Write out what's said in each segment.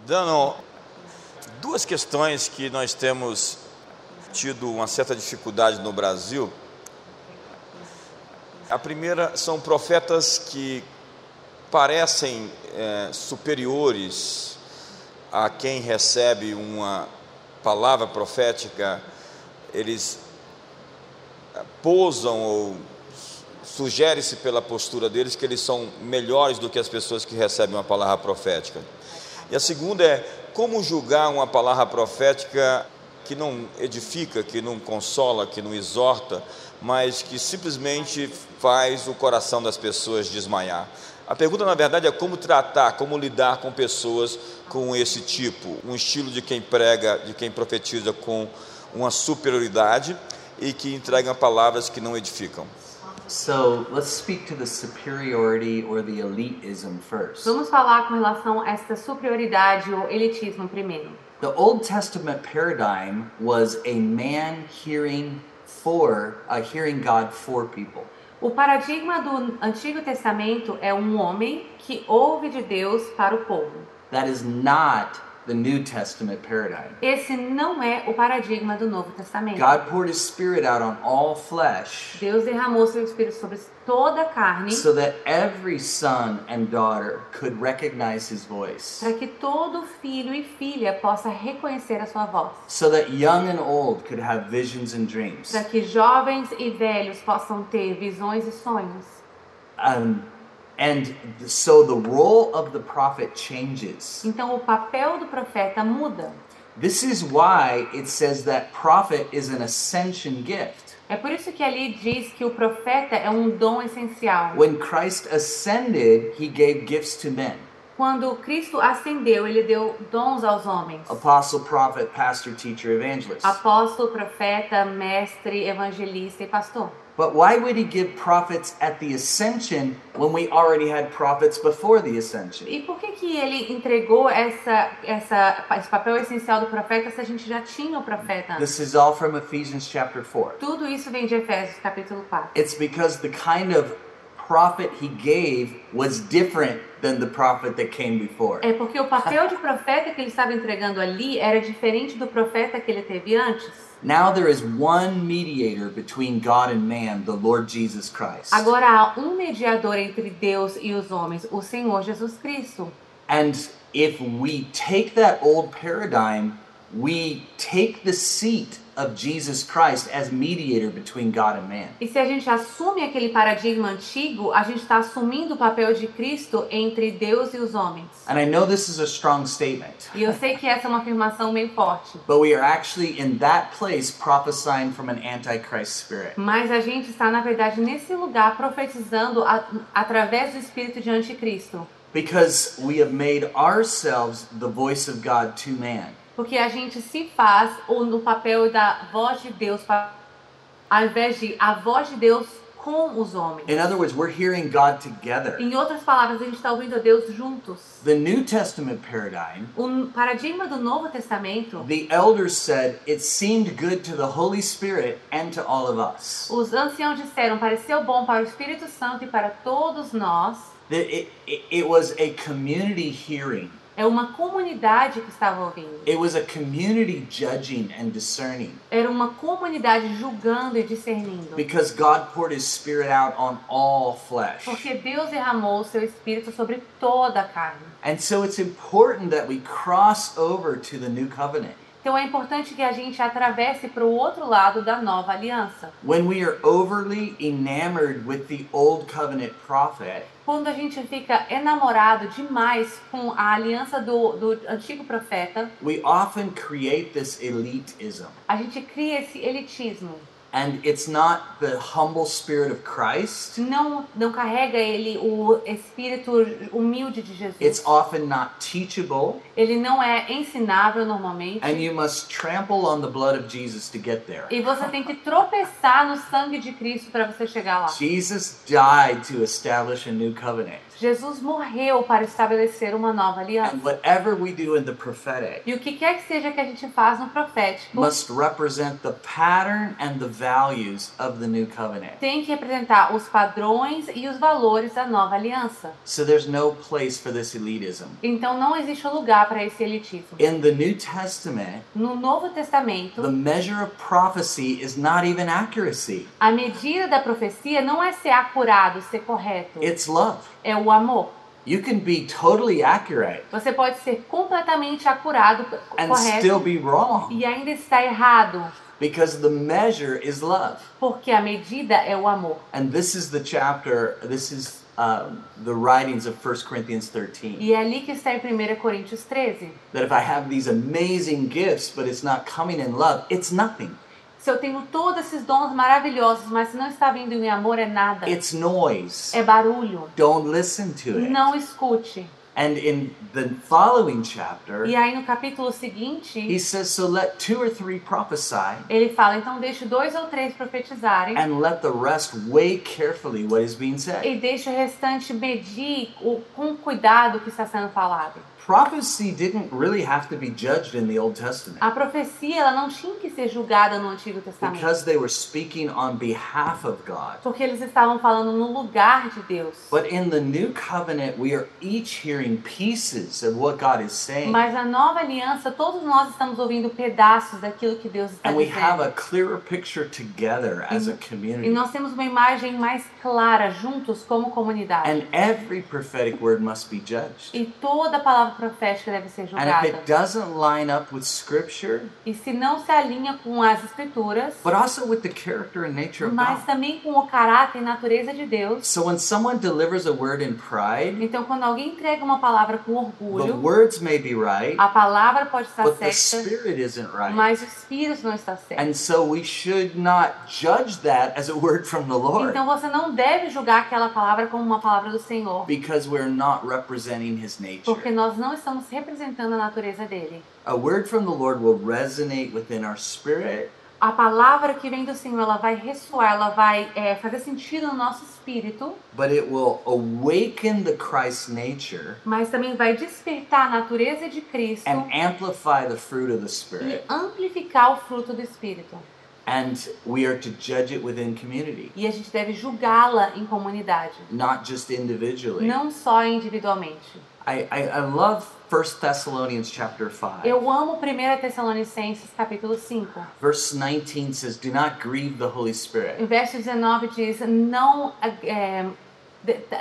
Dando duas questões que nós temos tido uma certa dificuldade no Brasil. A primeira são profetas que parecem é, superiores a quem recebe uma palavra profética, eles é, pousam ou sugere-se pela postura deles que eles são melhores do que as pessoas que recebem uma palavra profética. E a segunda é como julgar uma palavra profética que não edifica, que não consola, que não exorta, mas que simplesmente faz o coração das pessoas desmaiar. A pergunta, na verdade, é como tratar, como lidar com pessoas com esse tipo, um estilo de quem prega, de quem profetiza com uma superioridade e que entrega palavras que não edificam. So let's speak to the superiority or the elitism first. Vamos falar com relação a essa superioridade ou elitismo primeiro. The Old Testament paradigm was a man hearing for, uh, hearing God for people. O paradigma do Antigo Testamento é um homem que ouve de Deus para o povo. That is not the New Testament paradigm. Esse não é o paradigma do Novo Testamento. God poured his spirit out on all flesh Deus derramou seu espírito sobre toda a carne so that every son and daughter could recognize his voice. para que todo filho e filha possa reconhecer a sua voz. So that young and old could have visions and dreams. Para que jovens e velhos possam ter visões e sonhos. Um, and so the role of the prophet changes. Então o papel do profeta muda. This is why it says that prophet is an ascension gift. É por isso que ali diz que o profeta é um dom essencial. When Christ ascended, he gave gifts to men Quando Cristo ascendeu, ele deu dons aos homens. apostle, prophet, pastor, teacher, evangelist. Apóstolo, profeta, mestre, evangelista e pastor. But why would he give prophets at the ascension when we already had prophets before the ascension? E por que que ele entregou essa, essa, esse papel essencial do profeta se a gente já tinha o profeta? This is all from Ephesians chapter 4. Tudo isso vem de Efésios capítulo 4. It's because the kind of prophet he gave was different than the prophet that came before. É porque o papel de profeta que ele estava entregando ali era diferente do profeta que ele teve antes. Now there is one mediator between God and man, the Lord Jesus Christ. Agora há um mediador entre Deus e os homens, o Senhor Jesus Cristo. And if we take that old paradigm, we take the seat of Jesus Christ as mediator between God and man. E se a gente assume aquele paradigma antigo, a gente está assumindo o papel de Cristo entre Deus e os homens. And I know this is a strong statement, E eu sei que essa é uma afirmação meio forte, but we are actually in that place prophesying from an antichrist spirit. mas a gente está, na verdade, nesse lugar profetizando a- através do espírito de anticristo. Because we have made ourselves the voice of God to man. Porque a gente se faz ou no papel da voz de Deus, ao invés de a voz de Deus com os homens. In other words, we're hearing God together. Em outras palavras, a gente está ouvindo Deus juntos. The New Testament paradigm, O paradigma do Novo Testamento, the elders said it seemed good to the Holy Spirit and to all of us. os anciãos disseram, pareceu bom para o Espírito Santo e para todos nós. That it, it, it was a community hearing. É uma comunidade que estava ouvindo. It was a community judging and discerning Era uma comunidade julgando e discernindo. because God poured his spirit out on all flesh. Porque Deus derramou o seu Espírito sobre toda a carne. And so it's important that we cross over to the new covenant. Então é importante que a gente atravesse para o outro lado da nova aliança. When we are overly enamored with the old covenant prophet, Quando a gente fica enamorado demais com a aliança do, do antigo profeta, we often create this elitism. a gente cria esse elitismo. And it's not the humble spirit of Christ. Não, não carrega ele o espírito humilde de Jesus. It's often not teachable, Ele não é ensinável normalmente. and you must trample on the blood of Jesus to get there. E você tem que tropeçar no sangue de Cristo para você chegar lá. Jesus died to establish a new covenant. Jesus morreu para estabelecer uma nova aliança. And whatever we do in the prophetic E o que quer que seja que a gente faz no profético must represent the pattern and the values of the new covenant. tem que representar os padrões e os valores da nova aliança. So there's no place for this elitism. Então não existe lugar para esse elitismo. In the New Testament, No Novo Testamento, the measure of prophecy is not even accuracy, a medida da profecia não é ser acurado, ser correto, it's love. é o amor. You can be totally accurate Você pode ser completamente acurado, and correto, still be wrong e ainda estar errado, because the measure is love. porque a medida é o amor. And this is the chapter, this is um, the writings of 1 Corinthians 13. E é ali que está em 1 Coríntios 13. That if I have these amazing gifts, but it's not coming in love, it's nothing. Se eu tenho todos esses dons maravilhosos, mas se não está vindo em amor, é nada. It's noise. É barulho. Don't listen to it. Não escute. And in the following chapter, E aí no capítulo he seguinte, says, So let two or three prophesy, ele fala: então deixe dois ou três profetizarem and let the rest weigh carefully what is being said. e deixe o restante medir o- com cuidado o que está sendo falado. Prophecy didn't really have to be judged in the Old Testament A profecia ela não tinha ser julgada no Antigo Testamento, because they were speaking on behalf of God. porque eles estavam falando no lugar de Deus. But in the new covenant, we are each hearing pieces of what God is saying. Mas na nova aliança, todos nós estamos ouvindo pedaços daquilo que Deus está And we have dizendo. a clearer picture together as a E community. nós temos uma imagem mais clara juntos como comunidade. And every prophetic word must be judged. E toda palavra profética deve ser And if julgada. it doesn't line up with scripture, E se não se alinha com as escrituras, but also with the character and nature of mas God. também com o caráter e natureza de Deus. So when someone delivers a word in pride, Então, quando alguém entrega uma palavra com the orgulho, words may be right, a palavra pode estar but the certa, spirit isn't right. mas o espírito não está certo. And so we should not judge that as a word from the Lord Então, você não deve julgar aquela palavra como uma palavra do Senhor, because we're not representing his porque nature. nós não estamos representando a natureza dele. A word from the Lord will resonate within our spirit A palavra que vem do Senhor, ela vai ressoar, ela vai é, fazer sentido no nosso espírito, but it will awaken the Christ nature mas também vai despertar a natureza de Cristo and amplify the fruit of the e Spirit. amplificar o fruto do Espírito. And we are to judge it within community, E a gente deve julgá-la em comunidade, not just individually. não só individualmente. I, I, I love 1 Thessalonians chapter 5. Eu amo 1 Tessalonicenses capítulo 5. Verse 19 says, Do not grieve the Holy Spirit. Em verso 19 diz: Não é, de-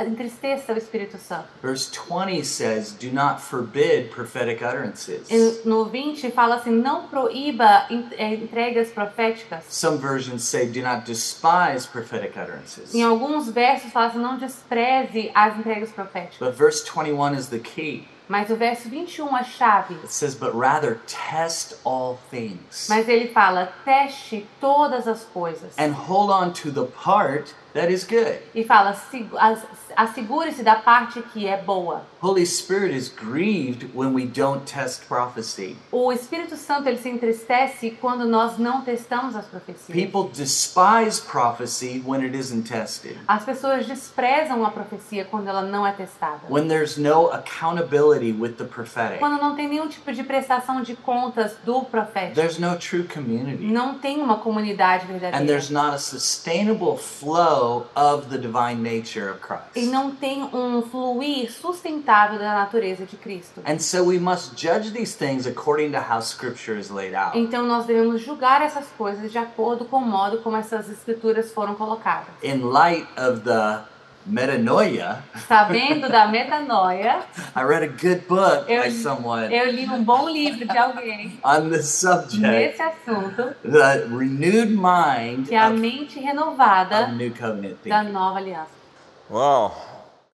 entristeça o Espírito Santo. Verse 20 says, Do not forbid prophetic utterances. No 20 fala assim: Não proíba é, entregas proféticas. Some versions say, Do not despise prophetic utterances. Em alguns versos fala assim: Não despreze as entregas proféticas. But verse 21 is the key. Mas o verso 21 é chave. It says, But rather test all things Mas ele fala: Teste todas as coisas. and hold on to the part that is good. E fala: "Sigu- as- Assegure-se da parte que é boa. Holy Spirit is grieved when we don't test prophecy. O Espírito Santo ele se entristece quando nós não testamos as profecias. People despise prophecy when it isn't tested. As pessoas desprezam a profecia quando ela não é testada. When there's no accountability with the prophetic. Quando não tem nenhum tipo de prestação de contas do profeta. There's no true community. Não tem uma comunidade And verdadeira. there's not a sustainable flow of the divine nature of E Christ. não tem um fluir sustentável da natureza de Cristo. And so we must judge these things according to how scripture is laid out. Então nós devemos julgar essas coisas de acordo com o modo como essas escrituras foram colocadas. In light of the metanoia, Sabendo da metanoia, I read a good book Eu- by someone eu li um bom livro de alguém on this subject. nesse assunto, The renewed mind que é a mente of renovada New Covenant da nova aliança. Uau!